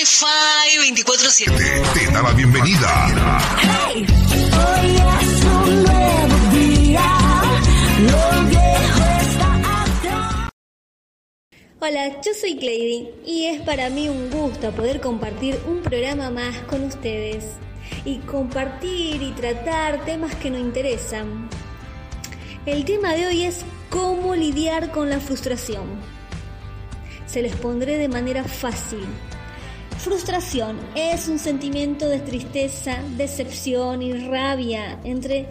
Wi-Fi 24-7. Te, te da la bienvenida. Hoy es un nuevo día, lo viejo está atrás. Hola, yo soy Clady y es para mí un gusto poder compartir un programa más con ustedes y compartir y tratar temas que nos interesan. El tema de hoy es cómo lidiar con la frustración. Se les pondré de manera fácil. Frustración es un sentimiento de tristeza, decepción y rabia entre,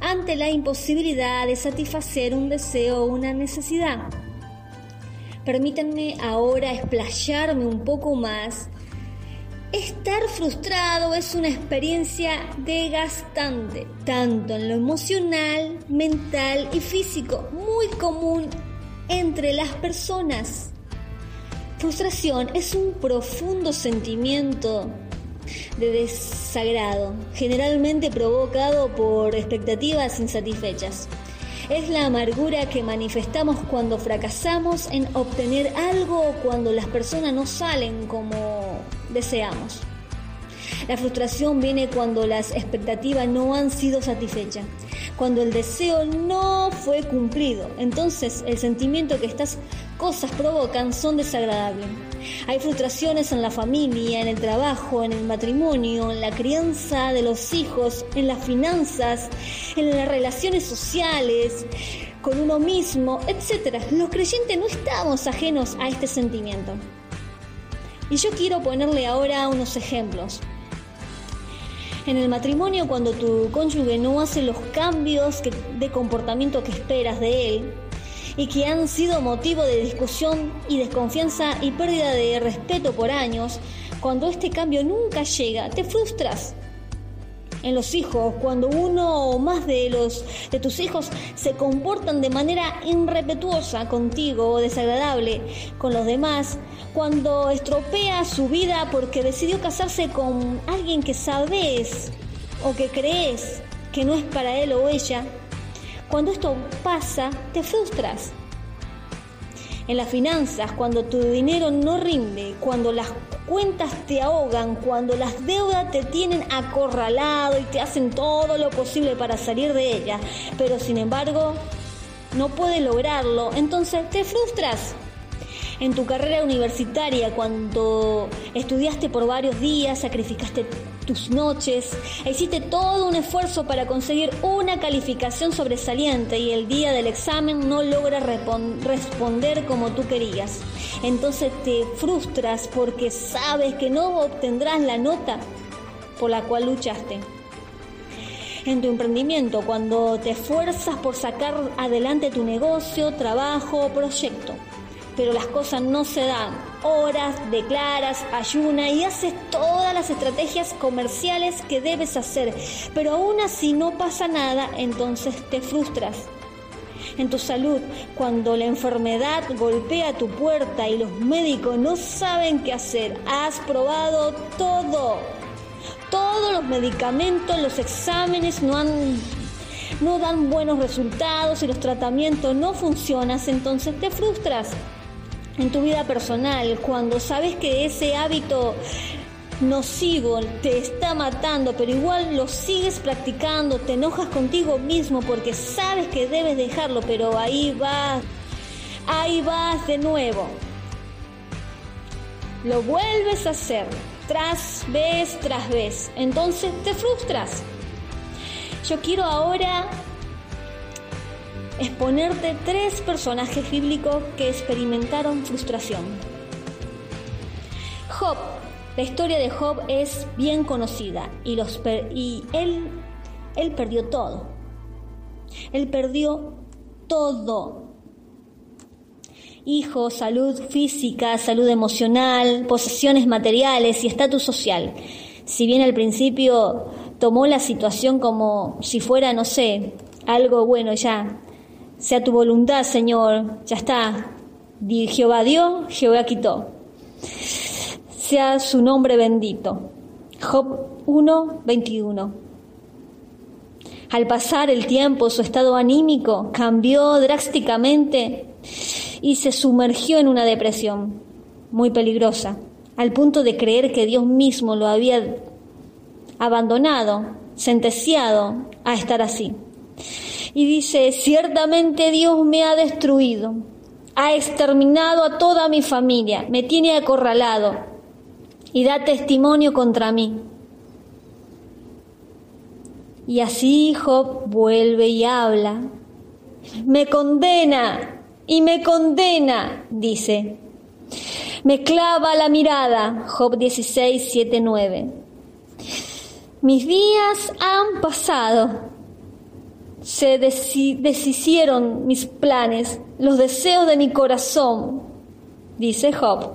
ante la imposibilidad de satisfacer un deseo o una necesidad. Permítanme ahora explayarme un poco más. Estar frustrado es una experiencia desgastante, tanto en lo emocional, mental y físico, muy común entre las personas. Frustración es un profundo sentimiento de desagrado, generalmente provocado por expectativas insatisfechas. Es la amargura que manifestamos cuando fracasamos en obtener algo o cuando las personas no salen como deseamos. La frustración viene cuando las expectativas no han sido satisfechas, cuando el deseo no fue cumplido. Entonces el sentimiento que estas cosas provocan son desagradables. Hay frustraciones en la familia, en el trabajo, en el matrimonio, en la crianza de los hijos, en las finanzas, en las relaciones sociales, con uno mismo, etc. Los creyentes no estamos ajenos a este sentimiento. Y yo quiero ponerle ahora unos ejemplos. En el matrimonio, cuando tu cónyuge no hace los cambios de comportamiento que esperas de él y que han sido motivo de discusión y desconfianza y pérdida de respeto por años, cuando este cambio nunca llega, te frustras. En los hijos, cuando uno o más de los de tus hijos se comportan de manera irrespetuosa contigo o desagradable con los demás, cuando estropea su vida porque decidió casarse con alguien que sabes o que crees que no es para él o ella, cuando esto pasa, te frustras. En las finanzas, cuando tu dinero no rinde, cuando las cuentas te ahogan, cuando las deudas te tienen acorralado y te hacen todo lo posible para salir de ellas, pero sin embargo no puedes lograrlo, entonces te frustras. En tu carrera universitaria, cuando estudiaste por varios días, sacrificaste tus noches, hiciste todo un esfuerzo para conseguir una calificación sobresaliente y el día del examen no logras responder como tú querías. Entonces te frustras porque sabes que no obtendrás la nota por la cual luchaste en tu emprendimiento, cuando te esfuerzas por sacar adelante tu negocio, trabajo proyecto. Pero las cosas no se dan. Horas, declaras, ayuna y haces todas las estrategias comerciales que debes hacer. Pero aún así no pasa nada, entonces te frustras. En tu salud, cuando la enfermedad golpea tu puerta y los médicos no saben qué hacer, has probado todo. Todos los medicamentos, los exámenes no han no dan buenos resultados y los tratamientos no funcionan, entonces te frustras. En tu vida personal, cuando sabes que ese hábito nocivo te está matando, pero igual lo sigues practicando, te enojas contigo mismo porque sabes que debes dejarlo, pero ahí vas, ahí vas de nuevo. Lo vuelves a hacer tras vez tras vez, entonces te frustras. Yo quiero ahora exponerte tres personajes bíblicos que experimentaron frustración. Job, la historia de Job es bien conocida y, él perdió todo. Él perdió todo. Hijos, salud física, salud emocional, posesiones materiales y estatus social. Si bien al principio tomó la situación como si fuera, no sé, algo bueno ya, sea tu voluntad, Señor, ya está. Jehová dio, Jehová quitó. Sea su nombre bendito. Job 1, 21. Al pasar el tiempo, su estado anímico cambió drásticamente y se sumergió en una depresión muy peligrosa. al punto de creer que Dios mismo lo había abandonado, sentenciado a estar así. Y dice, ciertamente Dios me ha destruido, ha exterminado a toda mi familia, me tiene acorralado y da testimonio contra mí. Y así Job vuelve y habla. Me condena y me condena, dice. Me clava la mirada, Job 16, 7, 9. Mis días han pasado, se deshicieron mis planes, los deseos de mi corazón, dice Job.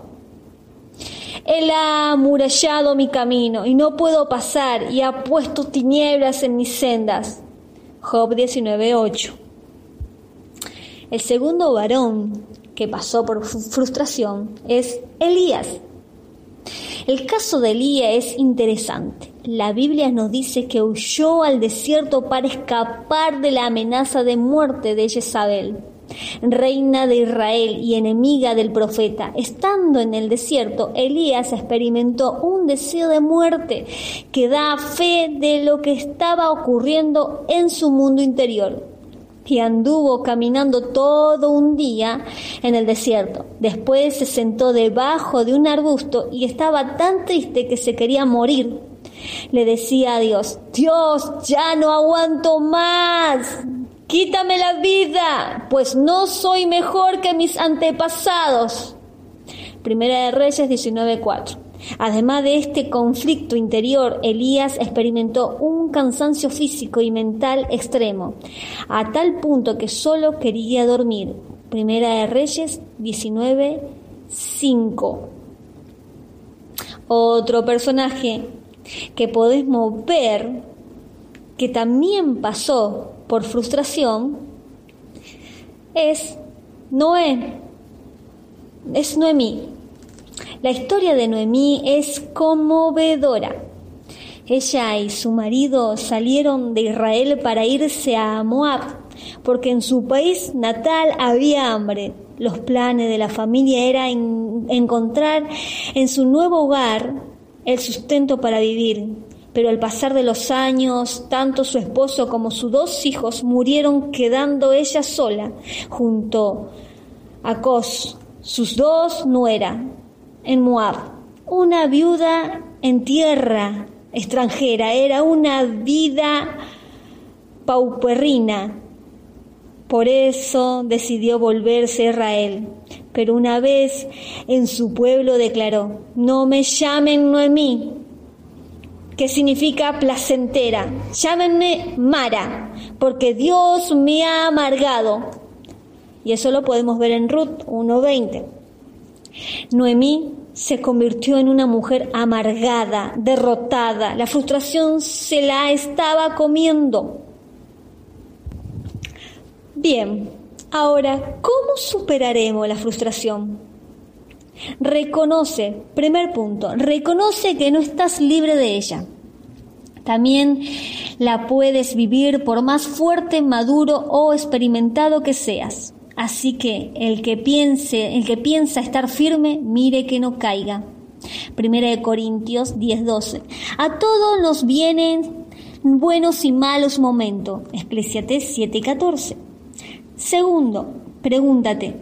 Él ha amurallado mi camino y no puedo pasar y ha puesto tinieblas en mis sendas. Job 19:8. El segundo varón que pasó por frustración es Elías. El caso de Elías es interesante. La Biblia nos dice que huyó al desierto para escapar de la amenaza de muerte de Jezabel reina de Israel y enemiga del profeta. Estando en el desierto, Elías experimentó un deseo de muerte que da fe de lo que estaba ocurriendo en su mundo interior y anduvo caminando todo un día en el desierto. Después se sentó debajo de un arbusto y estaba tan triste que se quería morir. Le decía a Dios, Dios, ya no aguanto más. Quítame la vida, pues no soy mejor que mis antepasados. Primera de Reyes 19:4. Además de este conflicto interior, Elías experimentó un cansancio físico y mental extremo, a tal punto que solo quería dormir. Primera de Reyes 19:5. Otro personaje que podemos ver que también pasó por frustración es Noé, es Noemí. La historia de Noemí es conmovedora. Ella y su marido salieron de Israel para irse a Moab, porque en su país natal había hambre. Los planes de la familia era encontrar en su nuevo hogar el sustento para vivir pero al pasar de los años, tanto su esposo como sus dos hijos murieron quedando ella sola junto a Cos, sus dos nueras, en Moab. Una viuda en tierra extranjera, era una vida pauperrina. Por eso decidió volverse a Israel. Pero una vez en su pueblo declaró, no me llamen Noemí, que significa placentera. Llámenme Mara, porque Dios me ha amargado. Y eso lo podemos ver en Ruth 1.20. Noemí se convirtió en una mujer amargada, derrotada. La frustración se la estaba comiendo. Bien, ahora, ¿cómo superaremos la frustración? Reconoce, primer punto, reconoce que no estás libre de ella. También la puedes vivir por más fuerte, maduro o experimentado que seas. Así que el que piense, el que piensa estar firme, mire que no caiga. Primera de Corintios 10:12. A todos nos vienen buenos y malos momentos. Eclesiastés 7:14. Segundo, pregúntate,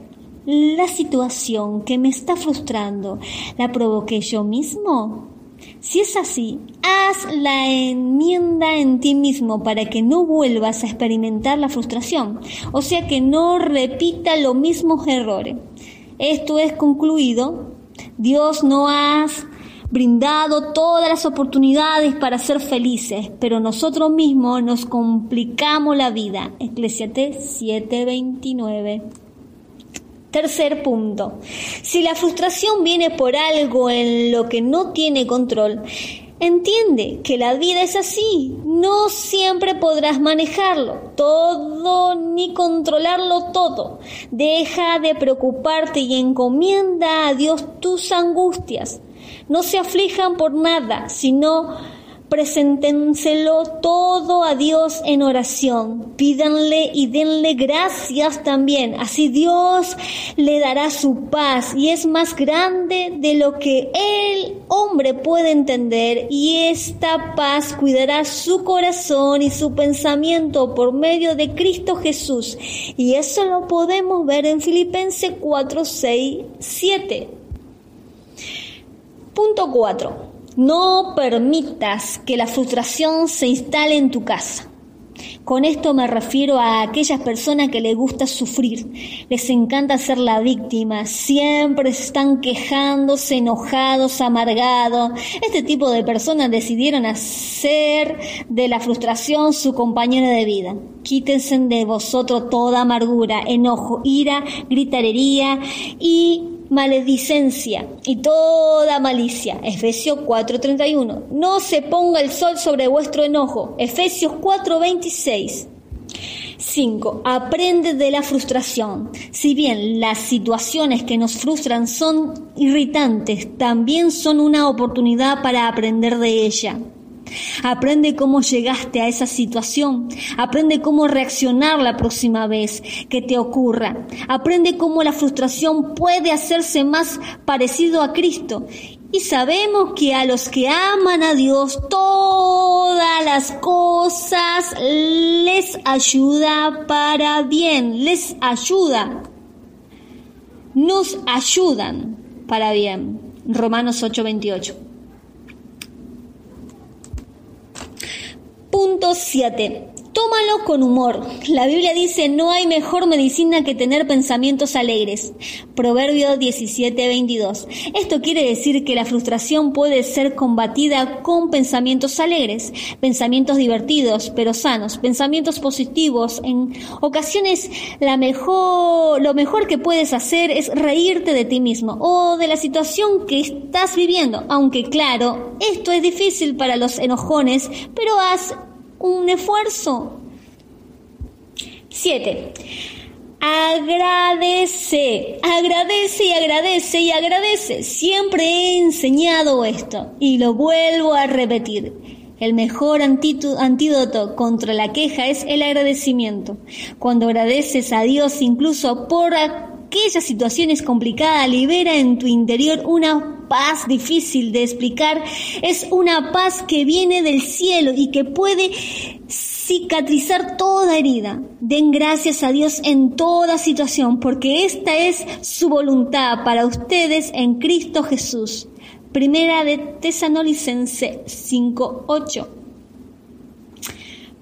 ¿la situación que me está frustrando la provoqué yo mismo? Si es así, haz la enmienda en ti mismo para que no vuelvas a experimentar la frustración, o sea que no repita los mismos errores. Esto es concluido. Dios no has brindado todas las oportunidades para ser felices, pero nosotros mismos nos complicamos la vida. Eclesiastés 7:29. Tercer punto. Si la frustración viene por algo en lo que no tiene control, entiende que la vida es así. No siempre podrás manejarlo todo ni controlarlo todo. Deja de preocuparte y encomienda a Dios tus angustias. No se aflijan por nada, sino preséntenselo todo a Dios en oración. Pídanle y denle gracias también. Así Dios le dará su paz y es más grande de lo que Él hombre puede entender y esta paz cuidará su corazón y su pensamiento por medio de Cristo Jesús. Y eso lo podemos ver en Filipenses 4, 6, 7. Punto 4. No permitas que la frustración se instale en tu casa. Con esto me refiero a aquellas personas que les gusta sufrir, les encanta ser la víctima, siempre están quejándose, enojados, amargados. Este tipo de personas decidieron hacer de la frustración su compañera de vida. Quítense de vosotros toda amargura, enojo, ira, gritarería y maledicencia y toda malicia. Efesios 4:31. No se ponga el sol sobre vuestro enojo. Efesios 4:26. 5. Aprende de la frustración. Si bien las situaciones que nos frustran son irritantes, también son una oportunidad para aprender de ella. Aprende cómo llegaste a esa situación. Aprende cómo reaccionar la próxima vez que te ocurra. Aprende cómo la frustración puede hacerse más parecido a Cristo. Y sabemos que a los que aman a Dios todas las cosas les ayuda para bien. Les ayuda. Nos ayudan para bien. Romanos 8:28. Punto 7. Tómalo con humor. La Biblia dice, no hay mejor medicina que tener pensamientos alegres. Proverbio 17:22. Esto quiere decir que la frustración puede ser combatida con pensamientos alegres, pensamientos divertidos pero sanos, pensamientos positivos. En ocasiones la mejor, lo mejor que puedes hacer es reírte de ti mismo o de la situación que estás viviendo. Aunque claro, esto es difícil para los enojones, pero haz un esfuerzo. 7. Agradece, agradece y agradece y agradece. Siempre he enseñado esto y lo vuelvo a repetir. El mejor antídoto contra la queja es el agradecimiento. Cuando agradeces a Dios incluso por aquellas situaciones complicadas, libera en tu interior una paz difícil de explicar. Es una paz que viene del cielo y que puede cicatrizar toda herida. Den gracias a Dios en toda situación, porque esta es su voluntad para ustedes en Cristo Jesús. Primera de Tesanolicense 5.8.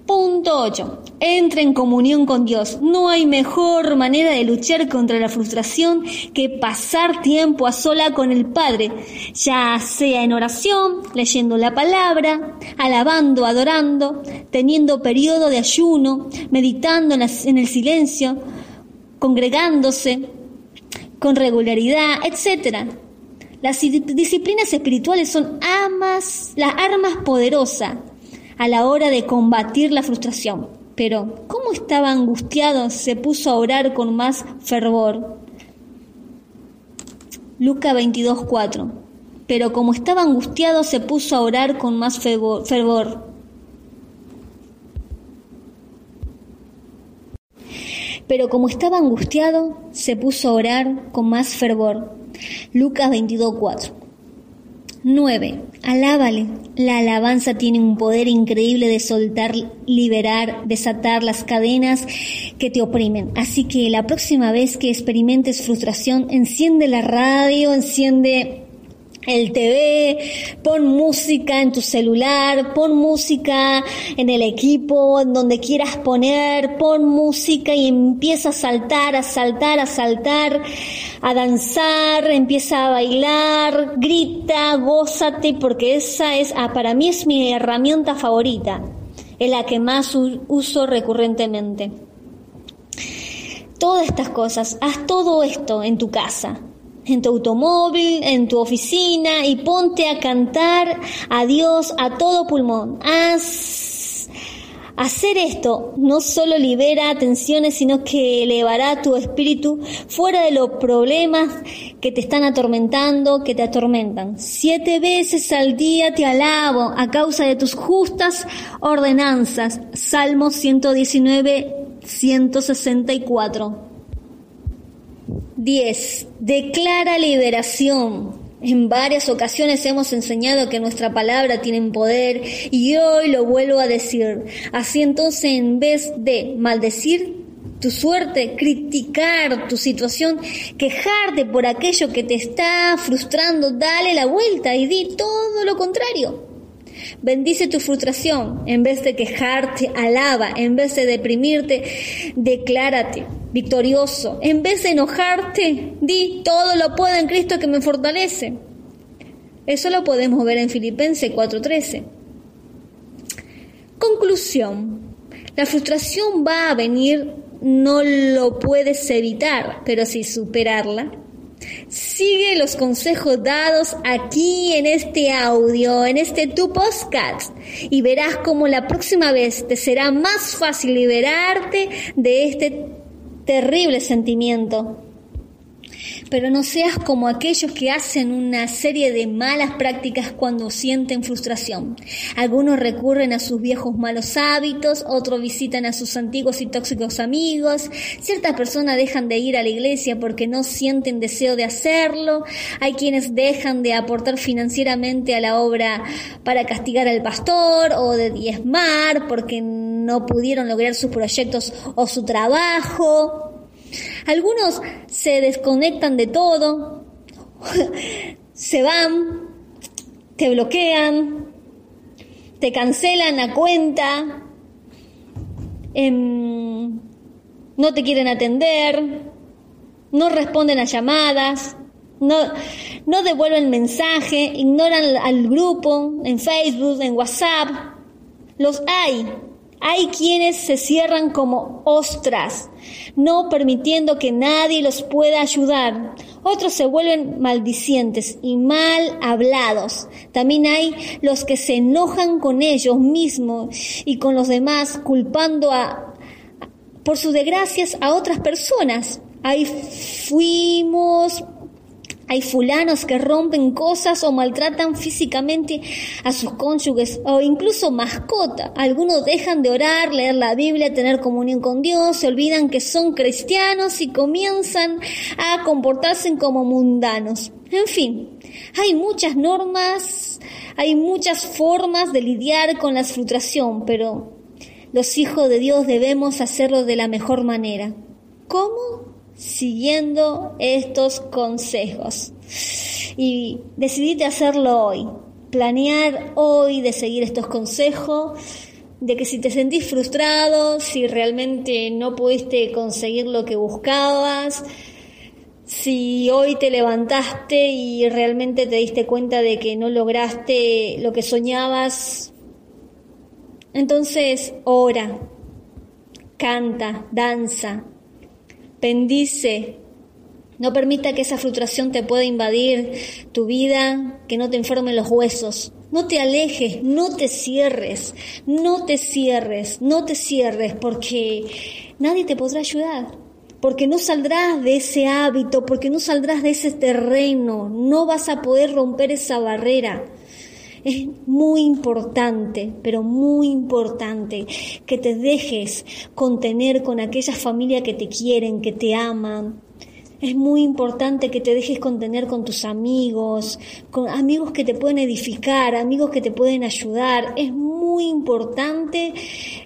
Punto 8. Entra en comunión con Dios. No hay mejor manera de luchar contra la frustración que pasar tiempo a sola con el Padre, ya sea en oración, leyendo la palabra, alabando, adorando, teniendo periodo de ayuno, meditando en el silencio, congregándose con regularidad, etc. Las disciplinas espirituales son amas, las armas poderosas a la hora de combatir la frustración. Pero, ¿cómo estaba angustiado? Se puso a orar con más fervor. Luca 22:4. Pero como estaba angustiado, se puso a orar con más fervor. Pero como estaba angustiado, se puso a orar con más fervor. Lucas 22:4. 9. Alábale. La alabanza tiene un poder increíble de soltar, liberar, desatar las cadenas que te oprimen. Así que la próxima vez que experimentes frustración, enciende la radio, enciende el TV, pon música en tu celular, pon música en el equipo, en donde quieras poner, pon música y empieza a saltar, a saltar, a saltar, a danzar, empieza a bailar, grita, gózate, porque esa es, ah, para mí es mi herramienta favorita, es la que más uso recurrentemente. Todas estas cosas, haz todo esto en tu casa, en tu automóvil, en tu oficina y ponte a cantar a Dios a todo pulmón. Haz, hacer esto no solo libera tensiones, sino que elevará tu espíritu fuera de los problemas que te están atormentando, que te atormentan. Siete veces al día te alabo a causa de tus justas ordenanzas. Salmo 119, 164. 10. Declara liberación. En varias ocasiones hemos enseñado que nuestra palabra tiene poder y hoy lo vuelvo a decir. Así entonces en vez de maldecir tu suerte, criticar tu situación, quejarte por aquello que te está frustrando, dale la vuelta y di todo lo contrario. Bendice tu frustración. En vez de quejarte, alaba. En vez de deprimirte, declárate victorioso. En vez de enojarte, di todo lo puedo en Cristo que me fortalece. Eso lo podemos ver en Filipenses 4:13. Conclusión. La frustración va a venir, no lo puedes evitar, pero sí superarla Sigue los consejos dados aquí en este audio, en este tu podcast, y verás cómo la próxima vez te será más fácil liberarte de este terrible sentimiento pero no seas como aquellos que hacen una serie de malas prácticas cuando sienten frustración. Algunos recurren a sus viejos malos hábitos, otros visitan a sus antiguos y tóxicos amigos, ciertas personas dejan de ir a la iglesia porque no sienten deseo de hacerlo, hay quienes dejan de aportar financieramente a la obra para castigar al pastor o de diezmar porque no pudieron lograr sus proyectos o su trabajo. Algunos se desconectan de todo, se van, te bloquean, te cancelan la cuenta, em, no te quieren atender, no responden a llamadas, no, no devuelven mensaje, ignoran al grupo en Facebook, en WhatsApp. Los hay, hay quienes se cierran como ostras, no permitiendo que nadie los pueda ayudar. Otros se vuelven maldicientes y mal hablados. También hay los que se enojan con ellos mismos y con los demás, culpando a, por sus desgracias a otras personas. Ahí fuimos hay fulanos que rompen cosas o maltratan físicamente a sus cónyuges o incluso mascota. Algunos dejan de orar, leer la Biblia, tener comunión con Dios, se olvidan que son cristianos y comienzan a comportarse como mundanos. En fin, hay muchas normas, hay muchas formas de lidiar con la frustración, pero los hijos de Dios debemos hacerlo de la mejor manera. ¿Cómo? Siguiendo estos consejos. Y decidiste hacerlo hoy, planear hoy de seguir estos consejos, de que si te sentís frustrado, si realmente no pudiste conseguir lo que buscabas, si hoy te levantaste y realmente te diste cuenta de que no lograste lo que soñabas, entonces ora, canta, danza, bendice. No permita que esa frustración te pueda invadir tu vida, que no te enfermen los huesos. No te alejes, no te cierres, no te cierres, no te cierres, porque nadie te podrá ayudar, porque no saldrás de ese hábito, porque no saldrás de ese terreno, no vas a poder romper esa barrera. Es muy importante, pero muy importante, que te dejes contener con aquellas familias que te quieren, que te aman. Es muy importante que te dejes contener con tus amigos, con amigos que te pueden edificar, amigos que te pueden ayudar. Es muy importante,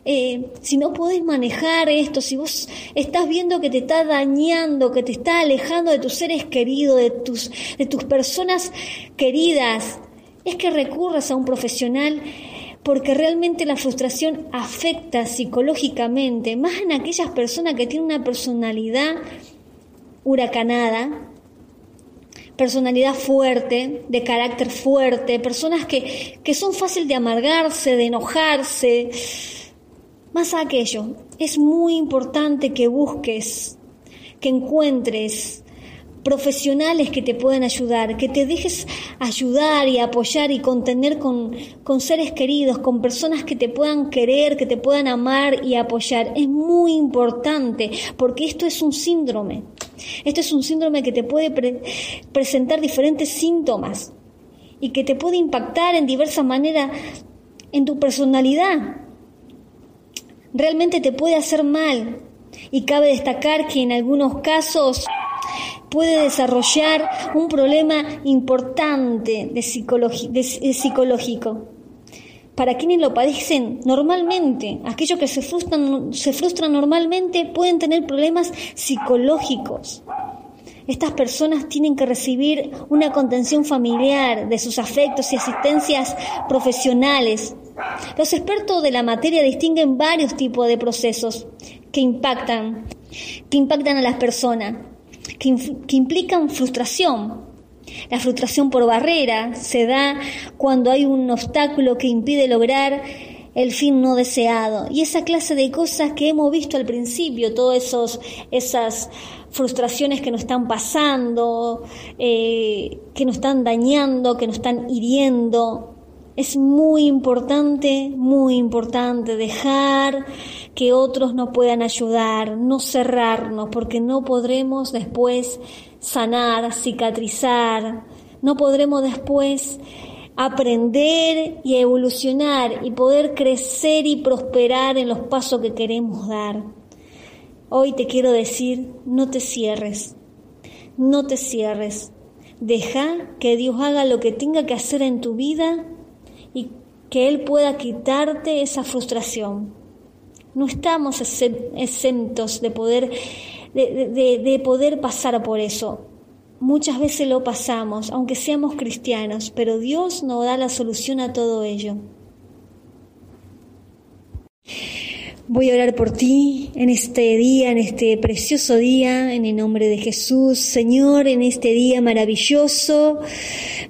eh, si no puedes manejar esto, si vos estás viendo que te está dañando, que te está alejando de tus seres queridos, de tus, de tus personas queridas, es que recurras a un profesional porque realmente la frustración afecta psicológicamente, más en aquellas personas que tienen una personalidad huracanada, personalidad fuerte, de carácter fuerte, personas que, que son fáciles de amargarse, de enojarse. Más aquello, es muy importante que busques, que encuentres profesionales que te puedan ayudar, que te dejes ayudar y apoyar y contener con, con seres queridos, con personas que te puedan querer, que te puedan amar y apoyar. Es muy importante porque esto es un síndrome. Esto es un síndrome que te puede presentar diferentes síntomas y que te puede impactar en diversas maneras en tu personalidad. Realmente te puede hacer mal. Y cabe destacar que en algunos casos puede desarrollar un problema importante de, psicológico. Para quienes lo padecen normalmente, aquellos que se frustran, se frustran normalmente pueden tener problemas psicológicos. Estas personas tienen que recibir una contención familiar de sus afectos y asistencias profesionales. Los expertos de la materia distinguen varios tipos de procesos que impactan, que impactan a las personas, que, implican frustración. La frustración por barrera se da cuando hay un obstáculo que impide lograr el fin no deseado. Y esa clase de cosas que hemos visto al principio, todas esas frustraciones que nos están pasando, eh, que nos están dañando, que nos están hiriendo. Es muy importante, muy importante dejar que otros nos puedan ayudar, no cerrarnos, porque no podremos después sanar, cicatrizar, no podremos después aprender y evolucionar y poder crecer y prosperar en los pasos que queremos dar. Hoy te quiero decir, no te cierres, no te cierres. Deja que Dios haga lo que tenga que hacer en tu vida y que Él pueda quitarte esa frustración. No estamos exen- exentos de poder, de, de- de poder pasar por eso. Muchas veces lo pasamos, aunque seamos cristianos, pero Dios nos da la solución a todo ello. Voy a orar por ti en este día, en este precioso día, en el nombre de Jesús. Señor, en este día maravilloso,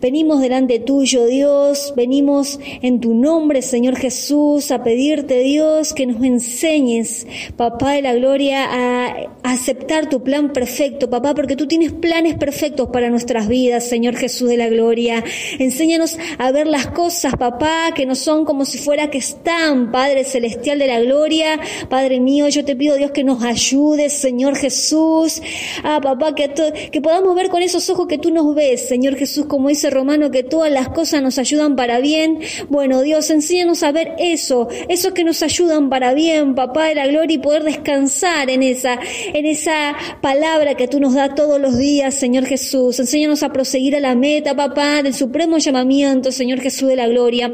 venimos delante tuyo, Dios, venimos en tu nombre, Señor Jesús, a pedirte, Dios, que nos enseñes, papá de la gloria, a aceptar tu plan perfecto, papá, porque tú tienes planes perfectos para nuestras vidas, Señor Jesús de la gloria. Enséñanos a ver las cosas, papá, que no son como si fuera que están, Padre celestial de la gloria. Padre mío, yo te pido, Dios, que nos ayudes, Señor Jesús. Ah, papá, que, podamos ver con esos ojos que tú nos ves, Señor Jesús, como dice Romano, que todas las cosas nos ayudan para bien. Bueno, Dios, enséñanos a ver eso, esos que nos ayudan para bien, papá de la gloria, y poder descansar en esa, en esa palabra que tú nos das todos los días, Señor Jesús. Enséñanos a proseguir a la meta, papá, del supremo llamamiento, Señor Jesús de la gloria.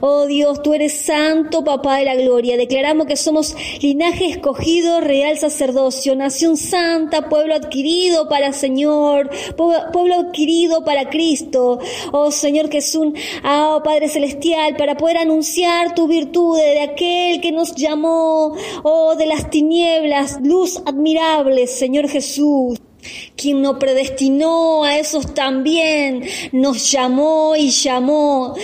Oh Dios, tú eres santo, papá de la gloria. Declaramos que somos linaje escogido, real sacerdocio, nación santa, pueblo adquirido para Señor, pue- pueblo adquirido para Cristo. Oh Señor, un oh, Padre celestial, para poder anunciar tu virtud de aquel que nos llamó, oh de las tinieblas, luz admirable, Señor Jesús. Quien nos predestinó a esos también nos llamó y llamó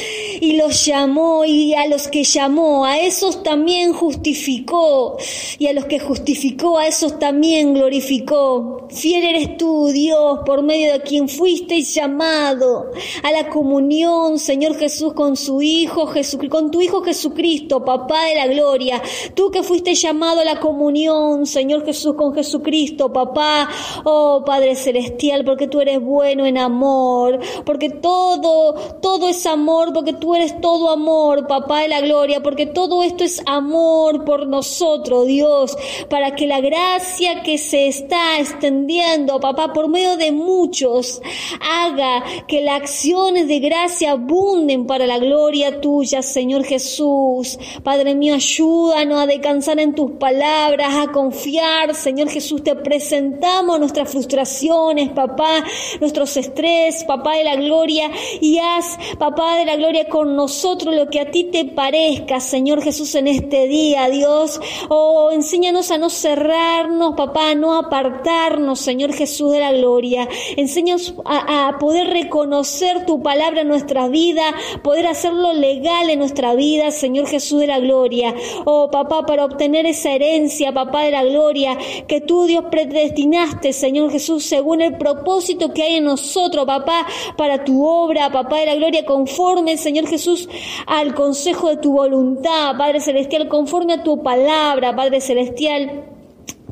y los llamó y a los que llamó a esos también justificó y a los que justificó a esos también glorificó. Fiel eres tú, Dios, por medio de quien fuiste llamado a la comunión, Señor Jesús, con su Hijo Jesús, con tu Hijo Jesucristo, Papá de la gloria. Tú que fuiste llamado a la comunión, Señor Jesús, con Jesucristo, Papá, oh Padre celestial, porque tú eres bueno en amor, porque todo, todo es amor, porque tú eres todo amor, Papá de la gloria, porque todo esto es amor por nosotros, Dios, para que la gracia que se está extendiendo, Papá, por medio de muchos, haga que las acciones de gracia abunden para la gloria tuya, Señor Jesús. Padre mío, ayúdanos a descansar en tus palabras, a confiar, Señor Jesús, te presentamos nuestras frustraciones, papá, nuestros estrés, papá de la gloria, y haz, papá de la gloria, con nosotros lo que a ti te parezca, Señor Jesús, en este día, Dios. Oh, enséñanos a no cerrarnos, papá, a no apartarnos, Señor Jesús de la gloria. Enséñanos a, a poder reconocer tu palabra en nuestra vida, poder hacerlo legal en nuestra vida, Señor Jesús de la gloria. Oh, papá, para obtener esa herencia, papá de la gloria, que tú, Dios, predestinaste, Señor Jesús, según el propósito que hay en nosotros, papá, para tu obra, papá de la gloria, conforme, Señor Jesús, al consejo de tu voluntad, Padre Celestial, conforme a tu palabra, Padre Celestial.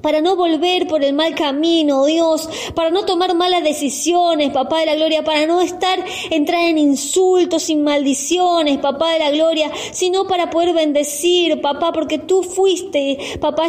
Para no volver por el mal camino, Dios, para no tomar malas decisiones, papá de la gloria, para no estar, entrar en insultos, y maldiciones, papá de la gloria, sino para poder bendecir, papá, porque tú fuiste, papá,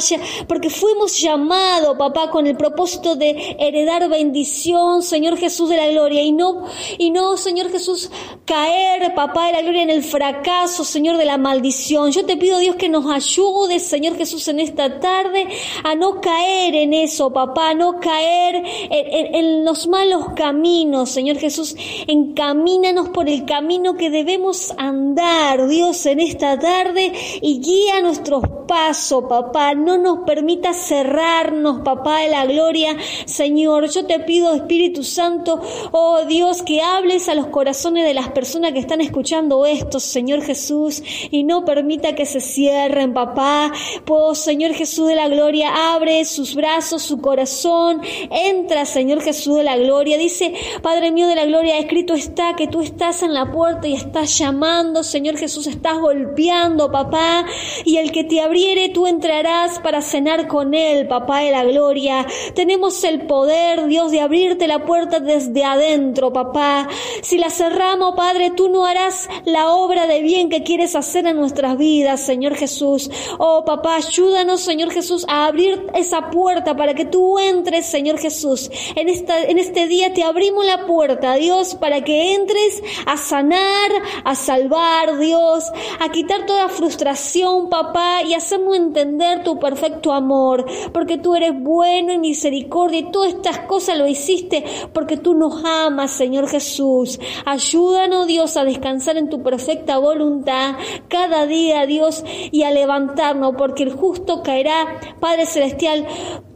porque fuimos llamados, papá, con el propósito de heredar bendición, Señor Jesús de la gloria, y no, y no, Señor Jesús, caer, papá de la gloria, en el fracaso, Señor, de la maldición. Yo te pido, Dios, que nos ayudes, Señor Jesús, en esta tarde, a no caer en eso, papá, no caer en, los malos caminos, Señor Jesús. Encamínanos por el camino que debemos andar, Dios, en esta tarde y guía nuestros pasos, papá. No nos permita cerrarnos, papá de la gloria, Señor. Yo te pido, Espíritu Santo, oh Dios, que hables a los corazones de las personas que están escuchando esto, Señor Jesús, y no permita que se cierren, papá. Oh Señor Jesús de la gloria, abre sus brazos, su corazón. Entra, Señor Jesús de la gloria. Dice, Padre mío de la gloria, escrito está que tú estás en la puerta y estás llamando, Señor Jesús, estás golpeando, papá. Y el que te abriere, tú entrarás para cenar con él, papá de la gloria. Tenemos el poder, Dios, de abrirte la puerta desde adentro, papá. Si la cerramos, Padre, tú no harás la obra de bien que quieres hacer en nuestras vidas, Señor Jesús. Oh, papá, ayúdanos, Señor Jesús, a abrir esa puerta para que tú entres, Señor Jesús. En, esta, en este día te abrimos la puerta, Dios, para que entres a sanar, a salvar, Dios, a quitar toda frustración, papá, y hacernos entender tu perfecto amor, porque tú eres bueno y misericordia y todas estas cosas lo hiciste porque tú nos amas, Señor Jesús. Ayúdanos, Dios, a descansar en tu perfecta voluntad cada día, Dios, y a levantarnos, porque el justo caerá, Padre Celestial,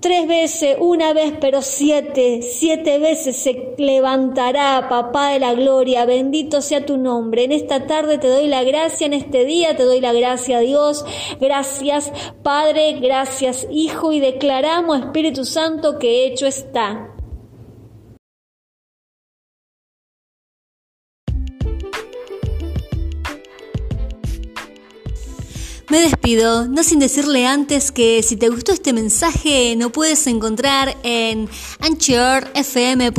tres veces, una vez, pero siete, siete veces se levantará, papá de la gloria, bendito sea tu nombre. En esta tarde te doy la gracia, en este día te doy la gracia, Dios. Gracias, Padre, gracias, Hijo, y declaramos, Espíritu Santo, que hecho está. Me despido, no sin decirle antes que si te gustó este mensaje no puedes encontrar en anchorfm.com,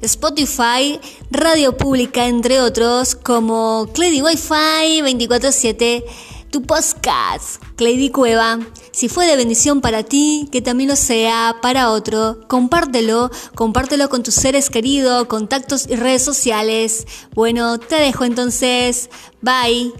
Spotify, Radio Pública, entre otros, como Cledy Wi-Fi 24-7, tu podcast, Cledy Cueva. Si fue de bendición para ti, que también lo sea para otro, compártelo, compártelo con tus seres queridos, contactos y redes sociales. Bueno, te dejo entonces. Bye.